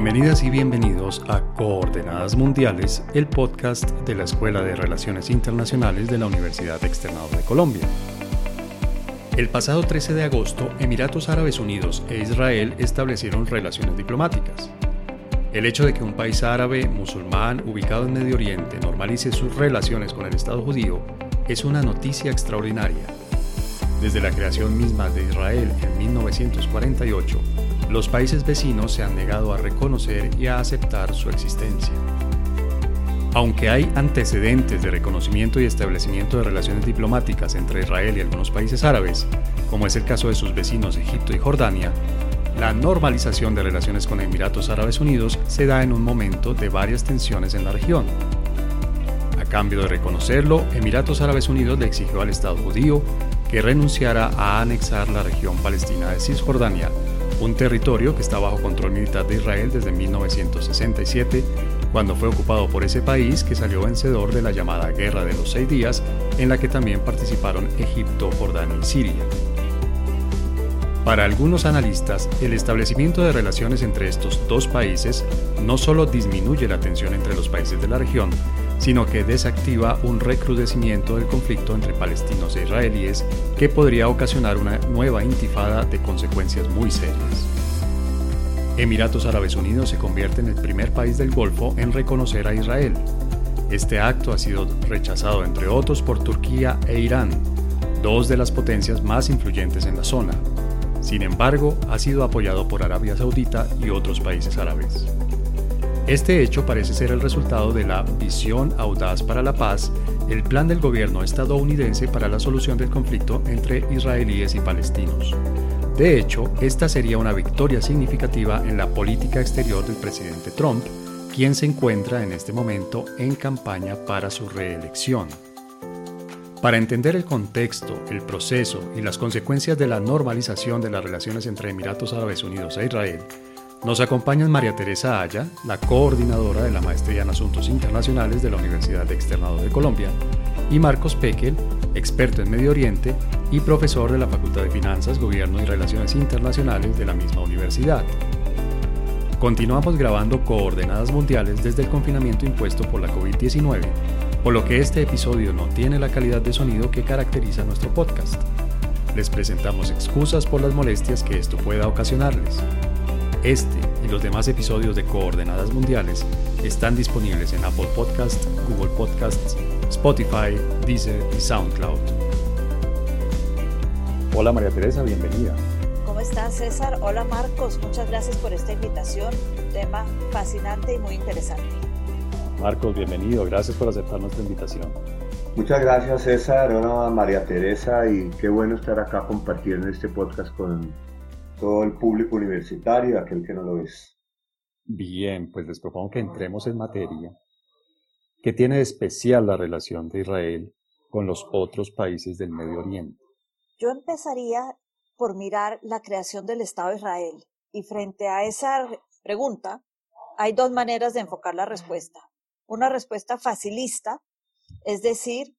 Bienvenidas y bienvenidos a Coordenadas Mundiales, el podcast de la Escuela de Relaciones Internacionales de la Universidad Externado de Colombia. El pasado 13 de agosto, Emiratos Árabes Unidos e Israel establecieron relaciones diplomáticas. El hecho de que un país árabe musulmán ubicado en Medio Oriente normalice sus relaciones con el Estado judío es una noticia extraordinaria. Desde la creación misma de Israel en 1948, los países vecinos se han negado a reconocer y a aceptar su existencia. Aunque hay antecedentes de reconocimiento y establecimiento de relaciones diplomáticas entre Israel y algunos países árabes, como es el caso de sus vecinos Egipto y Jordania, la normalización de relaciones con Emiratos Árabes Unidos se da en un momento de varias tensiones en la región. A cambio de reconocerlo, Emiratos Árabes Unidos le exigió al Estado judío que renunciara a anexar la región palestina de Cisjordania un territorio que está bajo control militar de Israel desde 1967, cuando fue ocupado por ese país que salió vencedor de la llamada Guerra de los Seis Días, en la que también participaron Egipto, Jordania y Siria. Para algunos analistas, el establecimiento de relaciones entre estos dos países no solo disminuye la tensión entre los países de la región, sino que desactiva un recrudecimiento del conflicto entre palestinos e israelíes que podría ocasionar una nueva intifada de consecuencias muy serias. Emiratos Árabes Unidos se convierte en el primer país del Golfo en reconocer a Israel. Este acto ha sido rechazado entre otros por Turquía e Irán, dos de las potencias más influyentes en la zona. Sin embargo, ha sido apoyado por Arabia Saudita y otros países árabes. Este hecho parece ser el resultado de la Visión Audaz para la Paz, el plan del gobierno estadounidense para la solución del conflicto entre israelíes y palestinos. De hecho, esta sería una victoria significativa en la política exterior del presidente Trump, quien se encuentra en este momento en campaña para su reelección. Para entender el contexto, el proceso y las consecuencias de la normalización de las relaciones entre Emiratos Árabes Unidos e Israel, nos acompañan María Teresa Aya, la coordinadora de la Maestría en Asuntos Internacionales de la Universidad de Externado de Colombia, y Marcos Pekel, experto en Medio Oriente y profesor de la Facultad de Finanzas, Gobierno y Relaciones Internacionales de la misma universidad. Continuamos grabando coordenadas mundiales desde el confinamiento impuesto por la COVID-19, por lo que este episodio no tiene la calidad de sonido que caracteriza nuestro podcast. Les presentamos excusas por las molestias que esto pueda ocasionarles. Este y los demás episodios de Coordenadas Mundiales están disponibles en Apple Podcasts, Google Podcasts, Spotify, Deezer y SoundCloud. Hola María Teresa, bienvenida. ¿Cómo estás César? Hola Marcos, muchas gracias por esta invitación. Un tema fascinante y muy interesante. Marcos, bienvenido, gracias por aceptar nuestra invitación. Muchas gracias César, hola María Teresa y qué bueno estar acá compartiendo este podcast con todo el público universitario y aquel que no lo es. Bien, pues les propongo que entremos en materia. ¿Qué tiene de especial la relación de Israel con los otros países del Medio Oriente? Yo empezaría por mirar la creación del Estado de Israel y frente a esa pregunta hay dos maneras de enfocar la respuesta. Una respuesta facilista, es decir,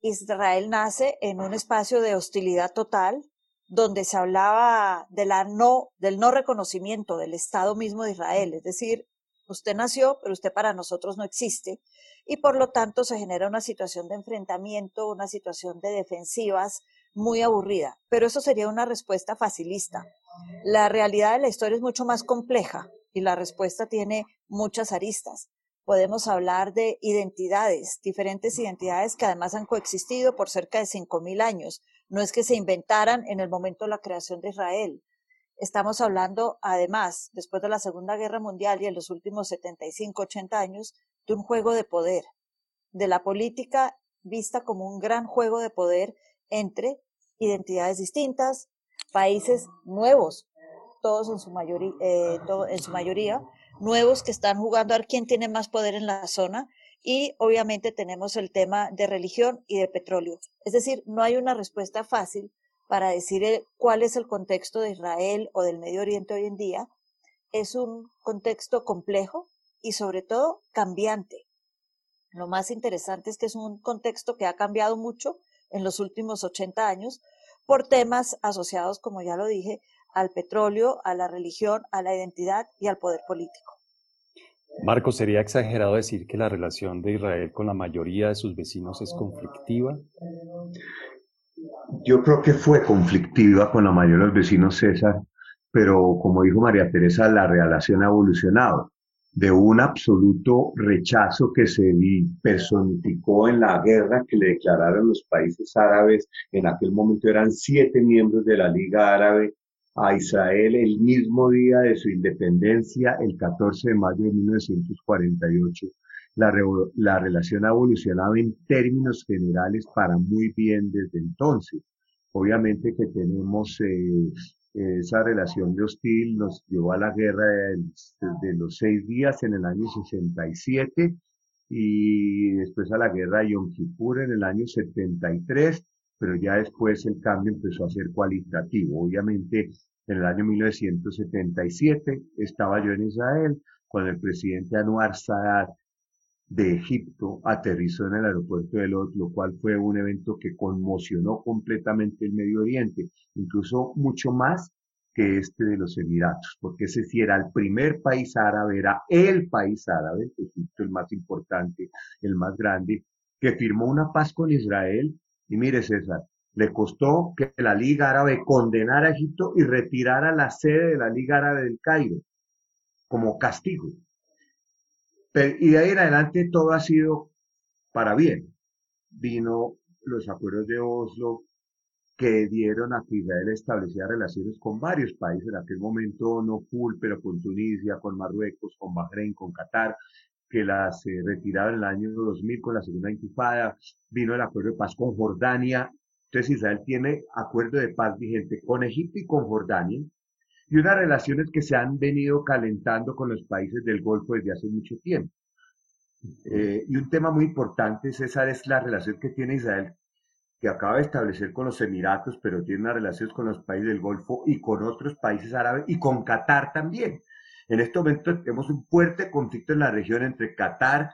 Israel nace en un espacio de hostilidad total, donde se hablaba de la no, del no reconocimiento del Estado mismo de Israel, es decir, usted nació, pero usted para nosotros no existe, y por lo tanto se genera una situación de enfrentamiento, una situación de defensivas muy aburrida. Pero eso sería una respuesta facilista. La realidad de la historia es mucho más compleja y la respuesta tiene muchas aristas podemos hablar de identidades, diferentes identidades que además han coexistido por cerca de 5.000 años. No es que se inventaran en el momento de la creación de Israel. Estamos hablando, además, después de la Segunda Guerra Mundial y en los últimos 75, 80 años, de un juego de poder, de la política vista como un gran juego de poder entre identidades distintas, países nuevos, todos en su, mayoría, eh, su mayoría, nuevos que están jugando a ver quién tiene más poder en la zona y obviamente tenemos el tema de religión y de petróleo. Es decir, no hay una respuesta fácil para decir cuál es el contexto de Israel o del Medio Oriente hoy en día. Es un contexto complejo y sobre todo cambiante. Lo más interesante es que es un contexto que ha cambiado mucho en los últimos 80 años por temas asociados, como ya lo dije, al petróleo, a la religión, a la identidad y al poder político. Marco, ¿sería exagerado decir que la relación de Israel con la mayoría de sus vecinos es conflictiva? Yo creo que fue conflictiva con la mayoría de los vecinos, César, pero como dijo María Teresa, la relación ha evolucionado de un absoluto rechazo que se personificó en la guerra que le declararon los países árabes. En aquel momento eran siete miembros de la Liga Árabe a Israel el mismo día de su independencia, el 14 de mayo de 1948. La, la relación ha evolucionado en términos generales para muy bien desde entonces. Obviamente que tenemos eh, esa relación de hostil nos llevó a la guerra de, los seis días en el año 67 y después a la guerra de Yom Kippur en el año 73, pero ya después el cambio empezó a ser cualitativo. Obviamente en el año 1977 estaba yo en Israel cuando el presidente Anwar Sadat de Egipto aterrizó en el aeropuerto de Lod, lo cual fue un evento que conmocionó completamente el Medio Oriente, incluso mucho más que este de los Emiratos, porque ese sí era el primer país árabe, era el país árabe, Egipto el más importante, el más grande, que firmó una paz con Israel. Y mire, César, le costó que la Liga Árabe condenara a Egipto y retirara la sede de la Liga Árabe del Cairo como castigo. Y de ahí en adelante todo ha sido para bien. Vino los acuerdos de Oslo que dieron a que Israel establecía relaciones con varios países, en aquel momento no full, pero con Tunisia, con Marruecos, con Bahrein, con Qatar, que las eh, retiraron en el año 2000 con la segunda intifada, vino el acuerdo de paz con Jordania, entonces Israel tiene acuerdo de paz vigente con Egipto y con Jordania, y unas relaciones que se han venido calentando con los países del Golfo desde hace mucho tiempo. Eh, y un tema muy importante, César, es la relación que tiene Israel, que acaba de establecer con los Emiratos, pero tiene unas relaciones con los países del Golfo y con otros países árabes y con Qatar también. En este momento tenemos un fuerte conflicto en la región entre Qatar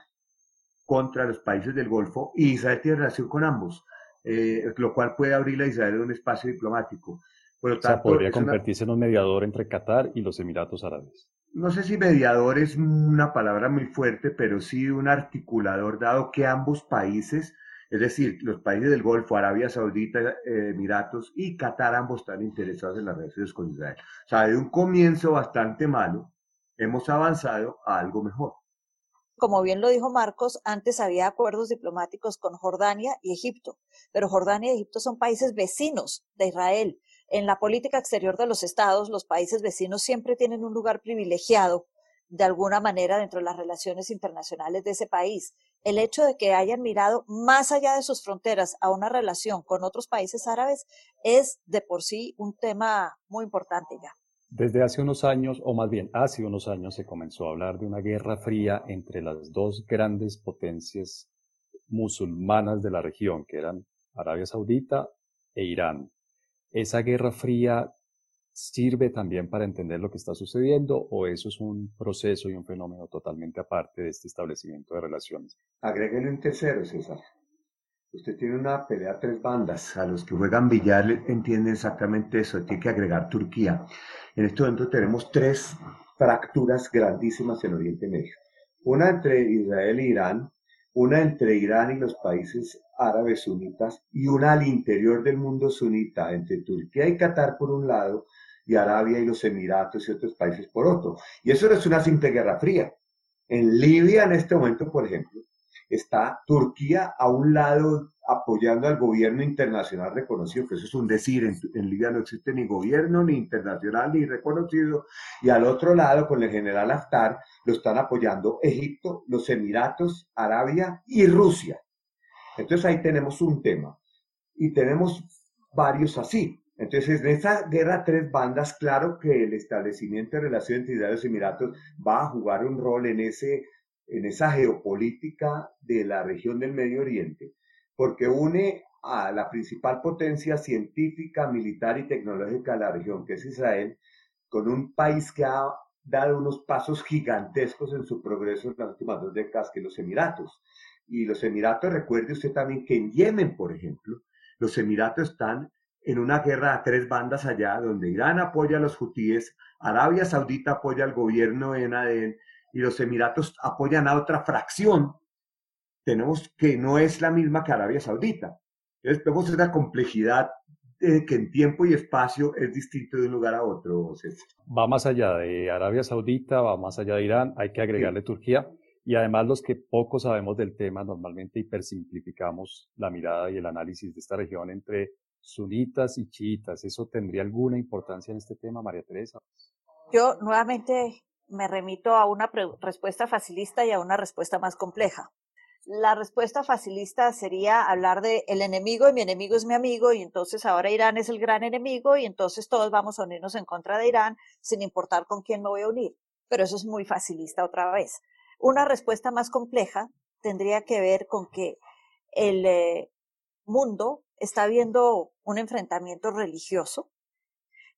contra los países del Golfo y Israel tiene relación con ambos, eh, lo cual puede abrir a Israel un espacio diplomático o sea, podría convertirse en un mediador entre Qatar y los Emiratos Árabes. No sé si mediador es una palabra muy fuerte, pero sí un articulador, dado que ambos países, es decir, los países del Golfo, Arabia Saudita, eh, Emiratos y Qatar, ambos están interesados en las relaciones con Israel. O sea, de un comienzo bastante malo, hemos avanzado a algo mejor. Como bien lo dijo Marcos, antes había acuerdos diplomáticos con Jordania y Egipto, pero Jordania y Egipto son países vecinos de Israel en la política exterior de los estados, los países vecinos siempre tienen un lugar privilegiado de alguna manera dentro de las relaciones internacionales de ese país. El hecho de que hayan mirado más allá de sus fronteras a una relación con otros países árabes es de por sí un tema muy importante ya. Desde hace unos años, o más bien hace unos años, se comenzó a hablar de una guerra fría entre las dos grandes potencias musulmanas de la región, que eran Arabia Saudita e Irán. ¿Esa guerra fría sirve también para entender lo que está sucediendo o eso es un proceso y un fenómeno totalmente aparte de este establecimiento de relaciones? Agréguele un tercero, César. Usted tiene una pelea a tres bandas. A los que juegan billar entienden exactamente eso. Tiene que agregar Turquía. En este momento tenemos tres fracturas grandísimas en Oriente Medio. Una entre Israel e Irán, una entre Irán y los países árabes sunitas y una al interior del mundo sunita, entre Turquía y Qatar por un lado y Arabia y los Emiratos y otros países por otro. Y eso no es una simple guerra fría. En Libia en este momento, por ejemplo, está Turquía a un lado apoyando al gobierno internacional reconocido, que eso es un decir, en, Libia no existe ni gobierno ni internacional ni reconocido, y al otro lado con el general Haftar lo están apoyando Egipto, los Emiratos, Arabia y Rusia. Entonces ahí tenemos un tema y tenemos varios así. Entonces, en esa guerra tres bandas, claro que el establecimiento de relaciones entre los Emiratos va a jugar un rol en ese en esa geopolítica de la región del Medio Oriente, porque une a la principal potencia científica, militar y tecnológica de la región, que es Israel, con un país que ha dado unos pasos gigantescos en su progreso en las últimas dos décadas, que los Emiratos. Y los Emiratos, recuerde usted también que en Yemen, por ejemplo, los Emiratos están en una guerra a tres bandas allá, donde Irán apoya a los hutíes, Arabia Saudita apoya al gobierno en Adén y los Emiratos apoyan a otra fracción, tenemos que no es la misma que Arabia Saudita. Entonces vemos esa complejidad de que en tiempo y espacio es distinto de un lugar a otro. Va más allá de Arabia Saudita, va más allá de Irán, hay que agregarle Turquía. Y además los que poco sabemos del tema normalmente hipersimplificamos la mirada y el análisis de esta región entre sunitas y chiitas. ¿Eso tendría alguna importancia en este tema, María Teresa? Yo nuevamente me remito a una respuesta facilista y a una respuesta más compleja. La respuesta facilista sería hablar de el enemigo y mi enemigo es mi amigo y entonces ahora Irán es el gran enemigo y entonces todos vamos a unirnos en contra de Irán sin importar con quién me voy a unir. Pero eso es muy facilista otra vez. Una respuesta más compleja tendría que ver con que el eh, mundo está viendo un enfrentamiento religioso,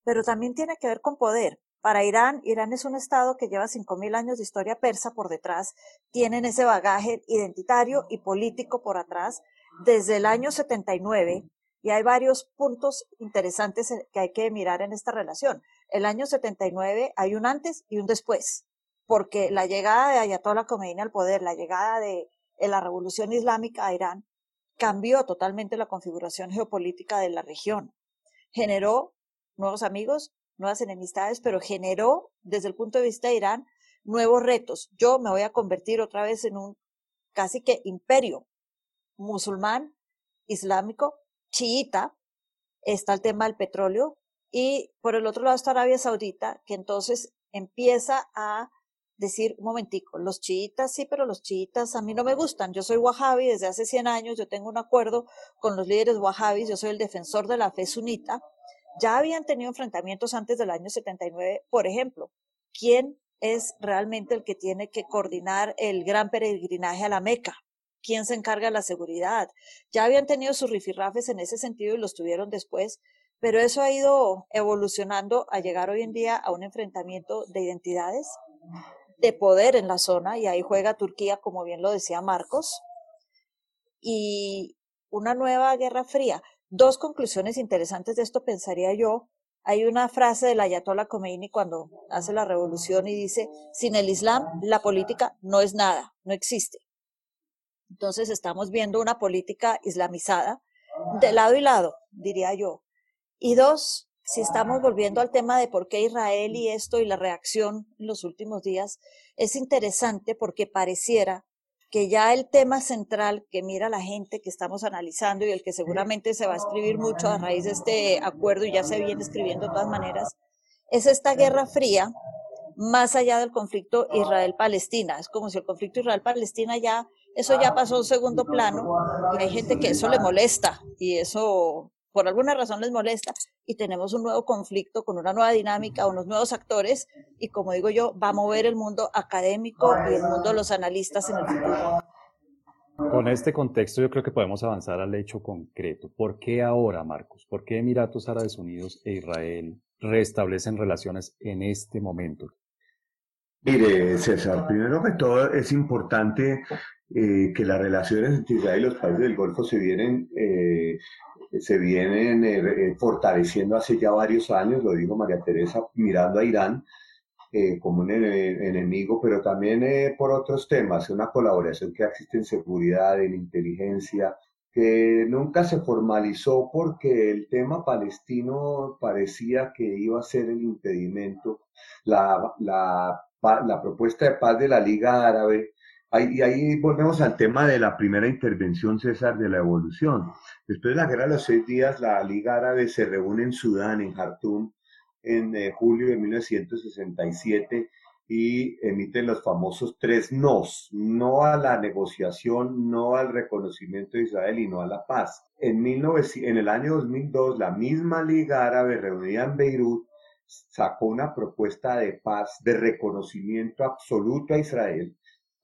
pero también tiene que ver con poder. Para Irán, Irán es un estado que lleva 5.000 años de historia persa por detrás, tienen ese bagaje identitario y político por atrás desde el año 79 y hay varios puntos interesantes que hay que mirar en esta relación. El año 79 hay un antes y un después porque la llegada de Ayatollah Khomeini al poder, la llegada de, la revolución islámica a Irán, cambió totalmente la configuración geopolítica de la región. Generó nuevos amigos, nuevas enemistades, pero generó, desde el punto de vista de Irán, nuevos retos. Yo me voy a convertir otra vez en un casi que imperio musulmán, islámico, chiita. Está el tema del petróleo. Y por el otro lado está Arabia Saudita, que entonces empieza a decir, un momentico, los chiitas sí, pero los chiitas a mí no me gustan. Yo soy wahhabi desde hace 100 años, yo tengo un acuerdo con los líderes wahhabis, yo soy el defensor de la fe sunita. Ya habían tenido enfrentamientos antes del año 79, por ejemplo. ¿Quién es realmente el que tiene que coordinar el gran peregrinaje a la Meca? ¿Quién se encarga de la seguridad? Ya habían tenido sus rifirrafes en ese sentido y los tuvieron después, pero eso ha ido evolucionando a llegar hoy en día a un enfrentamiento de identidades, de poder en la zona y ahí juega Turquía, como bien lo decía Marcos, y una nueva guerra fría. Dos conclusiones interesantes de esto pensaría yo. Hay una frase del Ayatollah Khomeini cuando hace la revolución y dice, sin el Islam la política no es nada, no existe. Entonces estamos viendo una política islamizada de lado y lado, diría yo. Y dos, si estamos volviendo al tema de por qué Israel y esto y la reacción en los últimos días, es interesante porque pareciera que ya el tema central que mira la gente que estamos analizando y el que seguramente se va a escribir mucho a raíz de este acuerdo y ya se viene escribiendo de todas maneras, es esta guerra fría más allá del conflicto Israel-Palestina. Es como si el conflicto Israel-Palestina ya, eso ya pasó a un segundo plano y hay gente que eso le molesta y eso por alguna razón les molesta y tenemos un nuevo conflicto con una nueva dinámica, unos nuevos actores y como digo yo, va a mover el mundo académico y el mundo de los analistas en el futuro. Con este contexto yo creo que podemos avanzar al hecho concreto. ¿Por qué ahora, Marcos? ¿Por qué Emiratos Árabes Unidos e Israel restablecen relaciones en este momento? Mire, César, primero que todo es importante eh, que las relaciones entre Israel y los países del Golfo se vienen, eh, se vienen eh, fortaleciendo hace ya varios años, lo dijo María Teresa, mirando a Irán como un enemigo, pero también por otros temas, una colaboración que existe en seguridad, en inteligencia, que nunca se formalizó porque el tema palestino parecía que iba a ser el impedimento. La, la la propuesta de paz de la Liga Árabe, y ahí volvemos al tema de la primera intervención, César, de la evolución. Después de la guerra de los seis días, la Liga Árabe se reúne en Sudán, en Jartum, en eh, julio de 1967 y emiten los famosos tres nos, no a la negociación, no al reconocimiento de Israel y no a la paz. En, en el año 2002, la misma Liga Árabe reunida en Beirut sacó una propuesta de paz, de reconocimiento absoluto a Israel,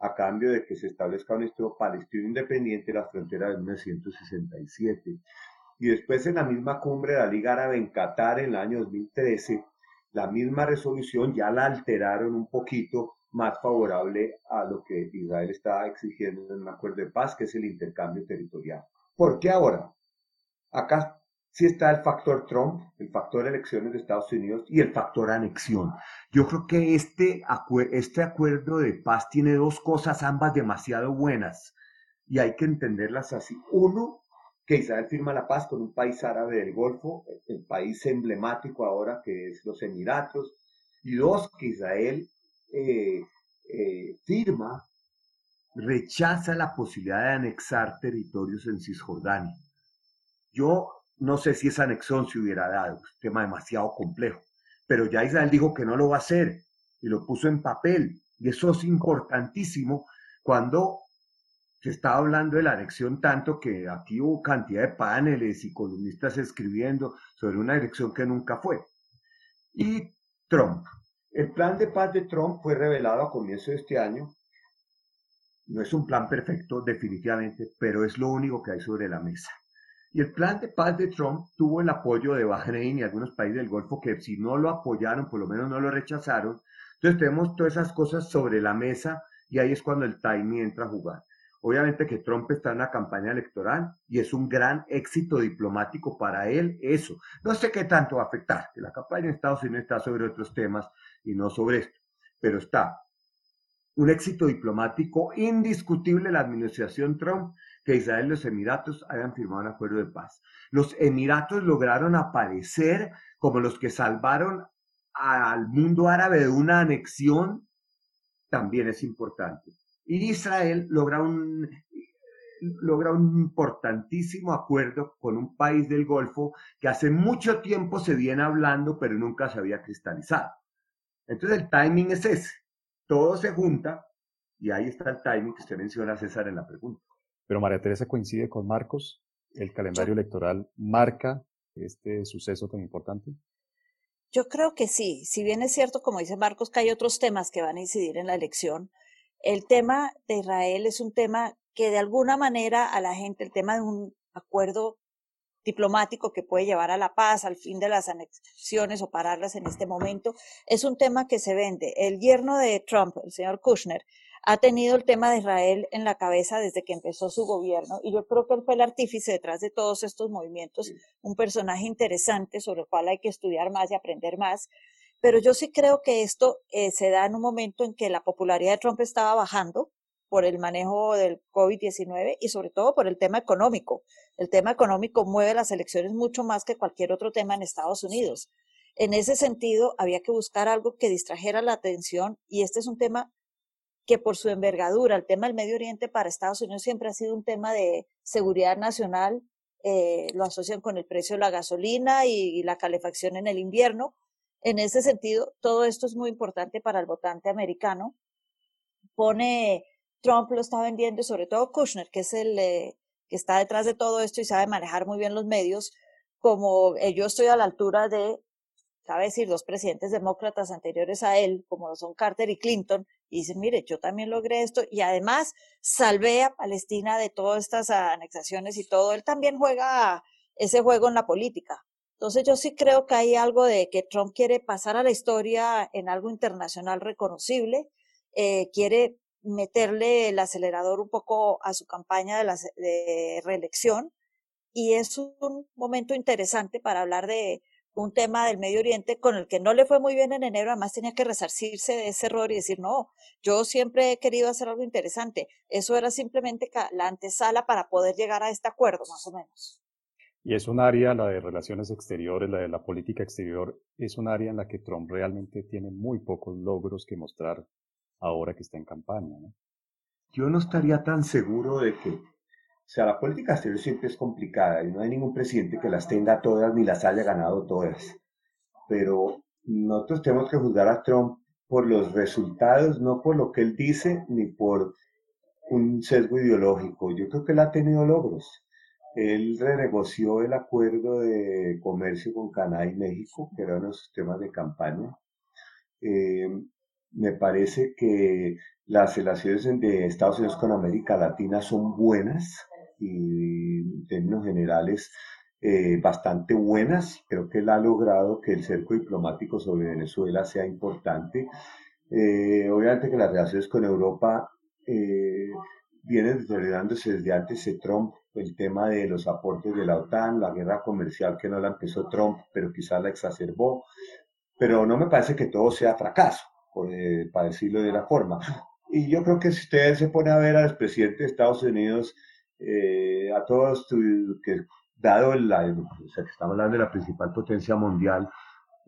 a cambio de que se establezca un Estado palestino independiente en la frontera de 1967. Y después en la misma cumbre de la Liga Árabe en Qatar en el año 2013, la misma resolución ya la alteraron un poquito más favorable a lo que Israel está exigiendo en un acuerdo de paz, que es el intercambio territorial. ¿Por qué ahora? Acá sí está el factor Trump, el factor elecciones de Estados Unidos y el factor anexión. Yo creo que este, este acuerdo de paz tiene dos cosas, ambas demasiado buenas, y hay que entenderlas así. Uno, que Israel firma la paz con un país árabe del Golfo, el país emblemático ahora que es los Emiratos, y dos, que Israel eh, eh, firma, rechaza la posibilidad de anexar territorios en Cisjordania. Yo no sé si esa anexión se hubiera dado, un tema demasiado complejo, pero ya Israel dijo que no lo va a hacer y lo puso en papel. Y eso es importantísimo cuando se está hablando de la anexión tanto que aquí hubo cantidad de paneles y columnistas escribiendo sobre una elección que nunca fue. Y Trump. El plan de paz de Trump fue revelado a comienzo de este año. No es un plan perfecto, definitivamente, pero es lo único que hay sobre la mesa. Y el plan de paz de Trump tuvo el apoyo de Bahrein y algunos países del Golfo que si no lo apoyaron, por lo menos no lo rechazaron. Entonces tenemos todas esas cosas sobre la mesa y ahí es cuando el timing entra a jugar. Obviamente que Trump está en la campaña electoral y es un gran éxito diplomático para él eso. No sé qué tanto va a afectar, que la campaña en Estados Unidos está sobre otros temas y no sobre esto, pero está un éxito diplomático indiscutible la administración Trump que Israel y los Emiratos hayan firmado un acuerdo de paz. Los Emiratos lograron aparecer como los que salvaron al mundo árabe de una anexión, también es importante. Y Israel logra un, logra un importantísimo acuerdo con un país del Golfo que hace mucho tiempo se viene hablando, pero nunca se había cristalizado. Entonces el timing es ese. Todo se junta y ahí está el timing que usted menciona, César, en la pregunta. Pero María Teresa coincide con Marcos, el calendario electoral marca este suceso tan importante. Yo creo que sí, si bien es cierto, como dice Marcos, que hay otros temas que van a incidir en la elección, el tema de Israel es un tema que de alguna manera a la gente, el tema de un acuerdo diplomático que puede llevar a la paz, al fin de las anexiones o pararlas en este momento, es un tema que se vende. El yerno de Trump, el señor Kushner, ha tenido el tema de Israel en la cabeza desde que empezó su gobierno y yo creo que él fue el artífice detrás de todos estos movimientos, un personaje interesante sobre el cual hay que estudiar más y aprender más. Pero yo sí creo que esto eh, se da en un momento en que la popularidad de Trump estaba bajando por el manejo del COVID-19 y sobre todo por el tema económico. El tema económico mueve las elecciones mucho más que cualquier otro tema en Estados Unidos. En ese sentido, había que buscar algo que distrajera la atención y este es un tema que por su envergadura, el tema del Medio Oriente para Estados Unidos siempre ha sido un tema de seguridad nacional, eh, lo asocian con el precio de la gasolina y, la calefacción en el invierno. En ese sentido, todo esto es muy importante para el votante americano. Pone, Trump lo está vendiendo sobre todo Kushner, que es el eh, que está detrás de todo esto y sabe manejar muy bien los medios, como eh, yo estoy a la altura de cabe decir, dos presidentes demócratas anteriores a él, como lo son Carter y Clinton, y dicen, mire, yo también logré esto y además salvé a Palestina de todas estas anexaciones y todo. Él también juega ese juego en la política. Entonces yo sí creo que hay algo de que Trump quiere pasar a la historia en algo internacional reconocible, eh, quiere meterle el acelerador un poco a su campaña de, la, de reelección y es un momento interesante para hablar de un tema del Medio Oriente con el que no le fue muy bien en enero, además tenía que resarcirse de ese error y decir, no, yo siempre he querido hacer algo interesante. Eso era simplemente la antesala para poder llegar a este acuerdo, más o menos. Y es un área, la de relaciones exteriores, la de la política exterior, es un área en la que Trump realmente tiene muy pocos logros que mostrar ahora que está en campaña. Yo no estaría tan seguro de que o sea, la política exterior siempre es complicada y no hay ningún presidente que las tenga todas ni las haya ganado todas. Pero nosotros tenemos que juzgar a Trump por los resultados, no por lo que él dice ni por un sesgo ideológico. Yo creo que él ha tenido logros. Él renegoció el acuerdo de comercio con Canadá y México, que eran los temas de campaña. Eh, me parece que las relaciones de Estados Unidos con América Latina son buenas y en términos generales eh, bastante buenas. Creo que él ha logrado que el cerco diplomático sobre Venezuela sea importante. Eh, obviamente que las relaciones con Europa eh, vienen desarrollándose desde antes de Trump, el tema de los aportes de la OTAN, la guerra comercial que no la empezó Trump, pero quizás la exacerbó. Pero no me parece que todo sea fracaso, eh, para decirlo de la forma. Y yo creo que si usted se pone a ver al presidente de Estados Unidos, eh, a todos, que dado el, o sea, que estamos hablando de la principal potencia mundial,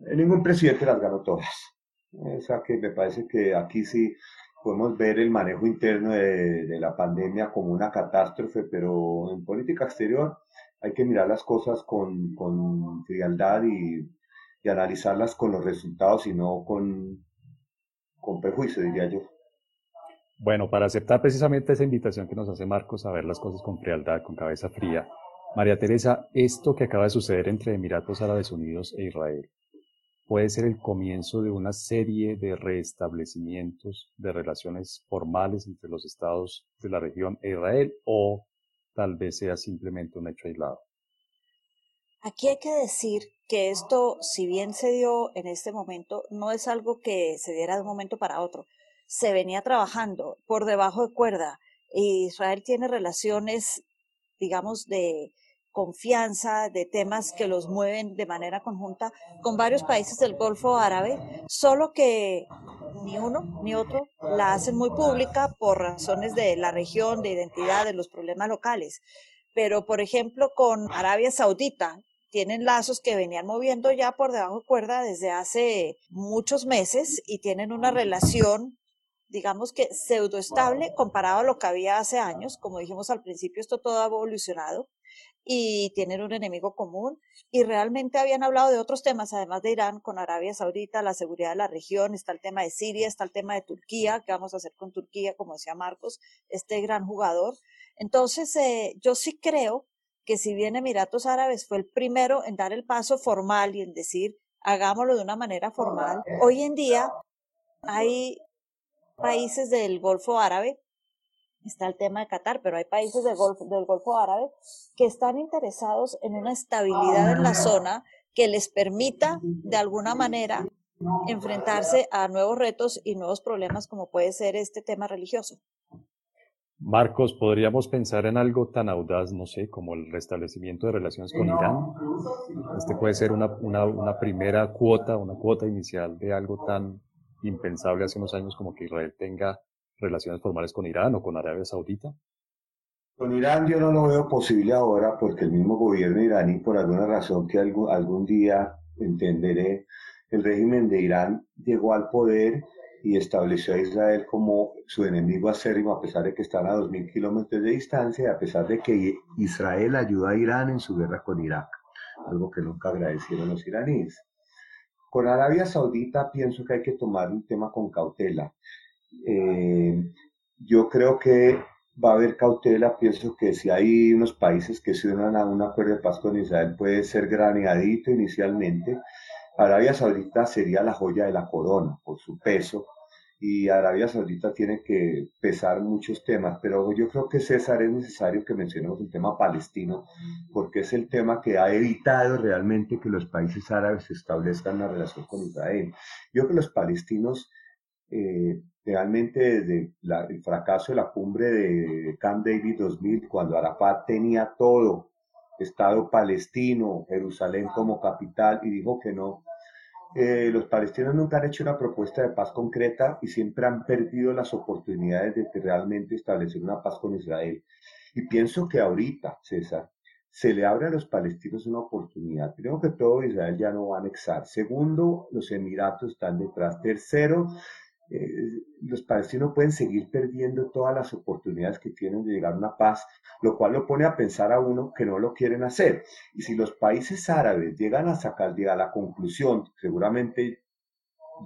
eh, ningún presidente las ganó todas. O sea que me parece que aquí sí podemos ver el manejo interno de, la pandemia como una catástrofe, pero en política exterior hay que mirar las cosas con, con frialdad y, y analizarlas con los resultados y no con, con perjuicio, diría yo. Bueno, para aceptar precisamente esa invitación que nos hace Marcos a ver las cosas con frialdad, con cabeza fría, María Teresa, esto que acaba de suceder entre Emiratos Árabes Unidos e Israel puede ser el comienzo de una serie de restablecimientos de relaciones formales entre los estados de la región e Israel o tal vez sea simplemente un hecho aislado. Aquí hay que decir que esto, si bien se dio en este momento, no es algo que se diera de un momento para otro se venía trabajando por debajo de cuerda. Israel tiene relaciones, digamos, de confianza, de temas que los mueven de manera conjunta con varios países del Golfo Árabe, solo que ni uno ni otro la hacen muy pública por razones de la región, de identidad, de los problemas locales. Pero, por ejemplo, con Arabia Saudita, tienen lazos que venían moviendo ya por debajo de cuerda desde hace muchos meses y tienen una relación digamos que pseudoestable comparado a lo que había hace años. Como dijimos al principio, esto todo ha evolucionado y tienen un enemigo común y realmente habían hablado de otros temas, además de Irán, con Arabia Saudita, la seguridad de la región, está el tema de Siria, está el tema de Turquía, qué vamos a hacer con Turquía, como decía Marcos, este gran jugador. Entonces, eh, yo sí creo que si bien Emiratos Árabes fue el primero en dar el paso formal y en decir, hagámoslo de una manera formal, hoy en día hay países del Golfo Árabe, está el tema de Qatar, pero hay países del Golfo, del Golfo Árabe que están interesados en una estabilidad en la zona que les permita de alguna manera enfrentarse a nuevos retos y nuevos problemas como puede ser este tema religioso. Marcos, ¿podríamos pensar en algo tan audaz, no sé, como el restablecimiento de relaciones con Irán? Este puede ser una, una, una primera cuota, una cuota inicial de algo tan impensable hace unos años como que Israel tenga relaciones formales con Irán o con Arabia Saudita? Con Irán yo no lo veo posible ahora porque el mismo gobierno iraní, por alguna razón que algún, algún día entenderé, el régimen de Irán llegó al poder y estableció a Israel como su enemigo acérrimo a pesar de que están a 2.000 kilómetros de distancia y a pesar de que Israel ayuda a Irán en su guerra con Irak, algo que nunca agradecieron los iraníes. Con Arabia Saudita pienso que hay que tomar un tema con cautela. Eh, yo creo que va a haber cautela, pienso que si hay unos países que se unan a un acuerdo de paz con Israel puede ser graneadito inicialmente. Arabia Saudita sería la joya de la corona por su peso, y Arabia Saudita tiene que pesar muchos temas, pero yo creo que César es necesario que mencionemos el tema palestino, porque es el tema que ha evitado realmente que los países árabes establezcan una relación con Israel. Yo creo que los palestinos eh, realmente desde el fracaso de la cumbre de Camp David 2000, cuando Arafat tenía todo, Estado palestino, Jerusalén como capital, y dijo que no, eh, los palestinos nunca han hecho una propuesta de paz concreta y siempre han perdido las oportunidades de realmente establecer una paz con Israel. Y pienso que ahorita, César, se le abre a los palestinos una oportunidad. Primero que todo, Israel ya no va a anexar. Segundo, los Emiratos están detrás. Tercero, eh, los palestinos pueden seguir perdiendo todas las oportunidades que tienen de llegar a una paz, lo cual lo pone a pensar a uno que no lo quieren hacer. Y si los países árabes llegan a sacar, a la conclusión, seguramente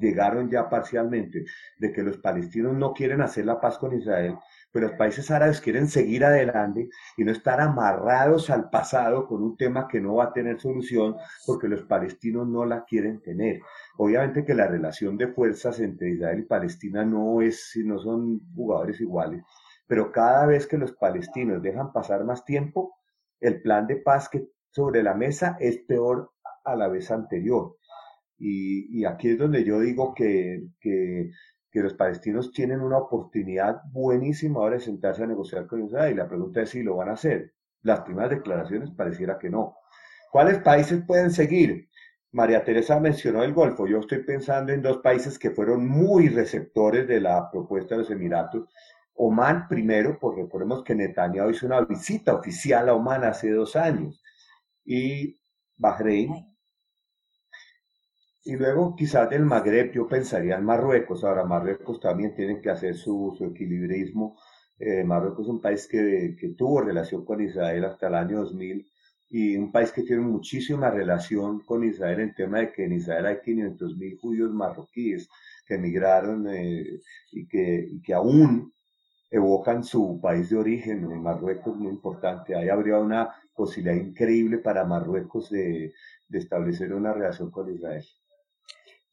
llegaron ya parcialmente, de que los palestinos no quieren hacer la paz con Israel, pero los países árabes quieren seguir adelante y no estar amarrados al pasado con un tema que no va a tener solución porque los palestinos no la quieren tener. Obviamente que la relación de fuerzas entre Israel y Palestina no es, no son jugadores iguales, pero cada vez que los palestinos dejan pasar más tiempo, el plan de paz que sobre la mesa es peor a la vez anterior. Y, aquí es donde yo digo que, que, los palestinos tienen una oportunidad buenísima ahora de sentarse a negociar con Israel. Y la pregunta es si lo van a hacer. las primeras declaraciones pareciera que no. ¿Cuáles países pueden seguir? María Teresa mencionó el Golfo. Yo estoy pensando en dos países que fueron muy receptores de la propuesta de los Emiratos. Oman primero, porque recordemos que Netanyahu hizo una visita oficial a Oman hace dos años. Y Bahrein, y luego quizás del Magreb yo pensaría en Marruecos. Ahora Marruecos también tiene que hacer su, su equilibrismo. Eh, Marruecos es un país que, tuvo relación con Israel hasta el año 2000 y un país que tiene muchísima relación con Israel en tema de que en Israel hay 500 mil judíos marroquíes que emigraron eh, y, que, y que aún evocan su país de origen. En Marruecos muy importante. Ahí habría una posibilidad increíble para Marruecos de, de establecer una relación con Israel.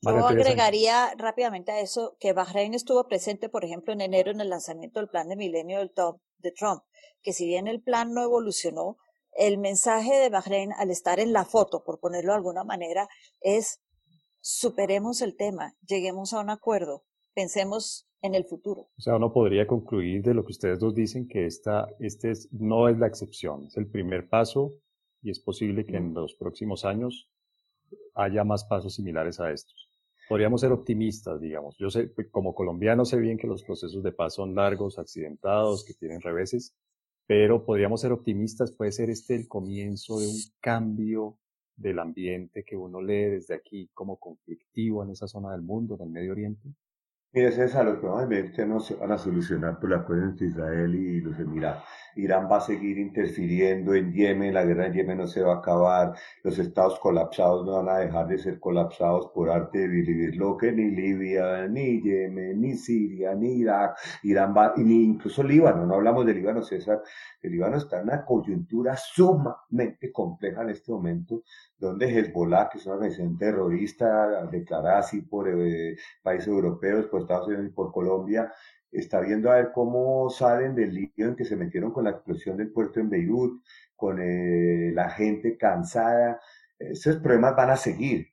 Yo agregaría rápidamente a eso que Bahrein estuvo presente, por ejemplo, en enero en el lanzamiento del plan de milenio del top de Trump, que si bien el plan no evolucionó, el mensaje de Bahrein al estar en la foto, por ponerlo de alguna manera, es superemos el tema, lleguemos a un acuerdo, pensemos en el futuro. O sea, uno podría concluir de lo que ustedes dos dicen que esta, este es, no es la excepción, es el primer paso y es posible que en los próximos años haya más pasos similares a estos podríamos ser optimistas, digamos. Yo sé, como colombiano sé bien que los procesos de paz son largos, accidentados, que tienen reveses, pero podríamos ser optimistas, puede ser este el comienzo de un cambio del ambiente que uno lee desde aquí como conflictivo en esa zona del mundo, en el Medio Oriente. Mire, César, los problemas no se van a solucionar por la acuerdo entre Israel y los Emiratos. Irán va a seguir interfiriendo en Yemen, la guerra en Yemen no se va a acabar, los estados colapsados no van a dejar de ser colapsados por arte de vivir lo que ni Libia, ni Yemen, ni Siria, ni Irak, Irán va, ni incluso Líbano, no hablamos de Líbano, César, el Líbano está en una coyuntura sumamente compleja en este momento, donde Hezbollah, que es una organización terrorista declarada así por eh, países europeos, por Estados Unidos y por Colombia, está viendo a ver cómo salen del lío en que se metieron con la explosión del puerto en Beirut, con eh, la gente cansada. Esos problemas van a seguir,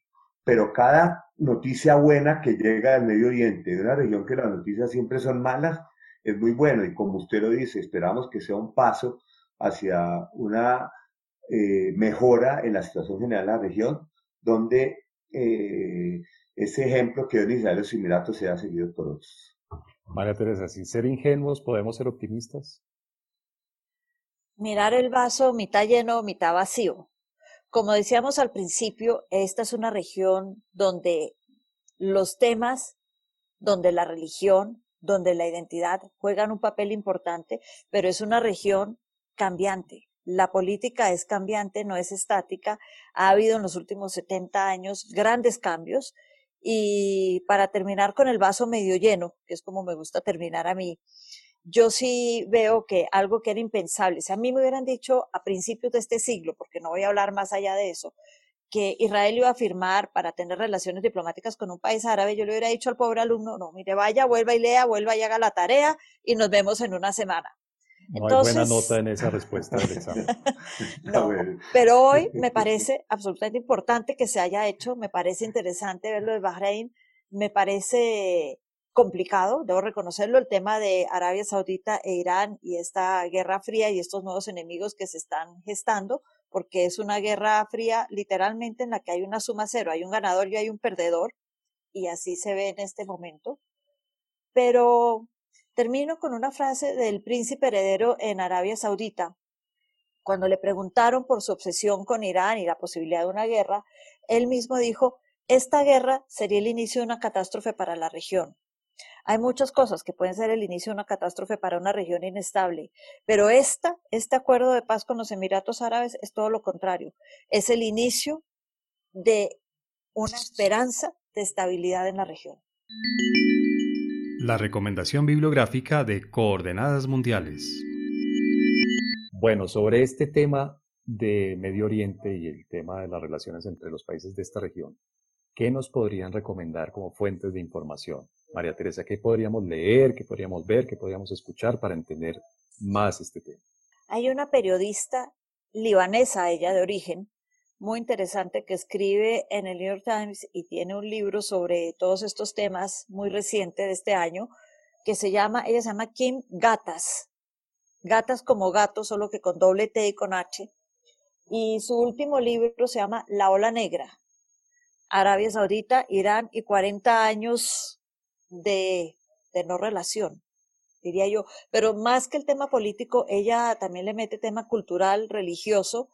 pero cada noticia buena que llega del Medio Oriente, de una región que las noticias siempre son malas, es muy bueno y como usted lo dice, esperamos que sea un paso hacia una eh, mejora en la situación general de la región, donde eh, ese ejemplo que dio en Israel los Emiratos sea seguido por otros. María Teresa, sin ser ingenuos, ¿podemos ser optimistas? Mirar el vaso mitad lleno, mitad vacío. Como decíamos al principio, esta es una región donde los temas, donde la religión, donde la identidad juegan un papel importante, pero es una región cambiante. La política es cambiante, no es estática. Ha habido en los últimos 70 años grandes cambios. Y para terminar con el vaso medio lleno, que es como me gusta terminar a mí, yo sí veo que algo que era impensable, si a mí me hubieran dicho a principios de este siglo, porque no voy a hablar más allá de eso, que Israel iba a firmar para tener relaciones diplomáticas con un país árabe, yo le hubiera dicho al pobre alumno, no, mire, vaya, vuelva y lea, vuelva y haga la tarea y nos vemos en una semana. No hay buena nota en esa respuesta del examen. no, pero hoy me parece absolutamente importante que se haya hecho, me parece interesante ver lo de Bahrein, me parece complicado, debo reconocerlo, el tema de Arabia Saudita e Irán y esta guerra fría y estos nuevos enemigos que se están gestando, porque es una guerra fría literalmente en la que hay una suma cero, hay un ganador y hay un perdedor, y así se ve en este momento. Pero Termino con una frase del príncipe heredero en Arabia Saudita. Cuando le preguntaron por su obsesión con Irán y la posibilidad de una guerra, él mismo dijo, esta guerra sería el inicio de una catástrofe para la región. Hay muchas cosas que pueden ser el inicio de una catástrofe para una región inestable, pero esta, este acuerdo de paz con los Emiratos Árabes es todo lo contrario. Es el inicio de una esperanza de estabilidad en la región. La recomendación bibliográfica de Coordenadas Mundiales. Bueno, sobre este tema de Medio Oriente y el tema de las relaciones entre los países de esta región, ¿qué nos podrían recomendar como fuentes de información? María Teresa, ¿qué podríamos leer, qué podríamos ver, qué podríamos escuchar para entender más este tema? Hay una periodista libanesa, ella de origen, muy interesante que escribe en el New York Times y tiene un libro sobre todos estos temas muy reciente de este año que se llama, ella se llama Kim Gatas. Gatas como gatos, solo que con doble T y con H. Y su último libro se llama La Ola Negra. Arabia Saudita, Irán y 40 años de, de no relación, diría yo. Pero más que el tema político, ella también le mete tema cultural, religioso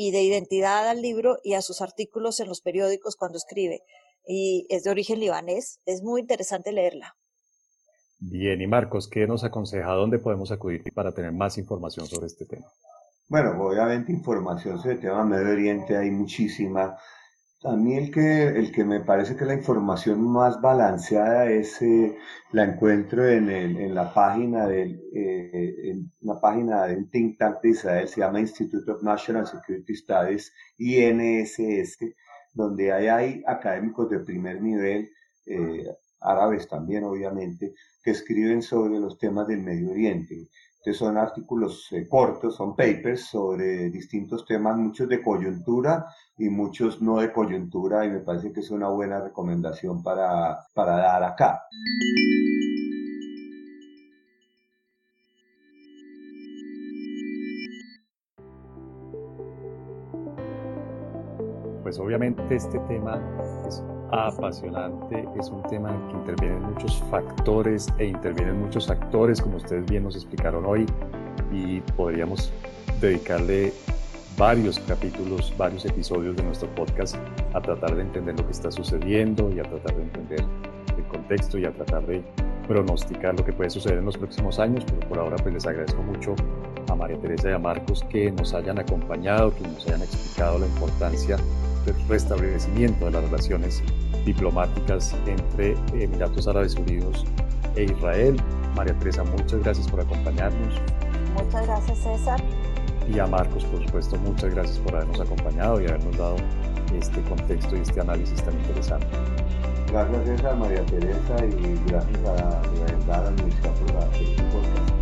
y de identidad al libro y a sus artículos en los periódicos cuando escribe. Y es de origen libanés. Es muy interesante leerla. Bien, y Marcos, ¿qué nos aconseja? ¿Dónde podemos acudir para tener más información sobre este tema? Bueno, obviamente información sobre el tema Medio Oriente hay muchísima. A mí el que, el que me parece que la información más balanceada es eh, la encuentro en, en la página del, eh, en página de un think tank de Israel, se llama Institute of National Security Studies, INSS, donde hay, hay académicos de primer nivel, eh, árabes también obviamente, que escriben sobre los temas del Medio Oriente. Entonces son artículos eh, cortos, son papers sobre distintos temas, muchos de coyuntura y muchos no de coyuntura, y me parece que es una buena recomendación para, para dar acá. Pues obviamente este tema es apasionante, es un tema en que intervienen muchos factores e intervienen muchos actores, como ustedes bien nos explicaron hoy, y podríamos dedicarle varios capítulos, varios episodios de nuestro podcast a tratar de entender lo que está sucediendo y a tratar de entender el contexto y a tratar de pronosticar lo que puede suceder en los próximos años, pero por ahora pues les agradezco mucho a María Teresa y a Marcos que nos hayan acompañado, que nos hayan explicado la importancia restablecimiento de las relaciones diplomáticas entre Emiratos Árabes Unidos e Israel. María Teresa, muchas gracias por acompañarnos. Muchas gracias, César. Y a Marcos, por supuesto, muchas gracias por habernos acompañado y habernos dado este contexto y este análisis tan interesante. Gracias, César, María Teresa, y gracias a, la Universidad por la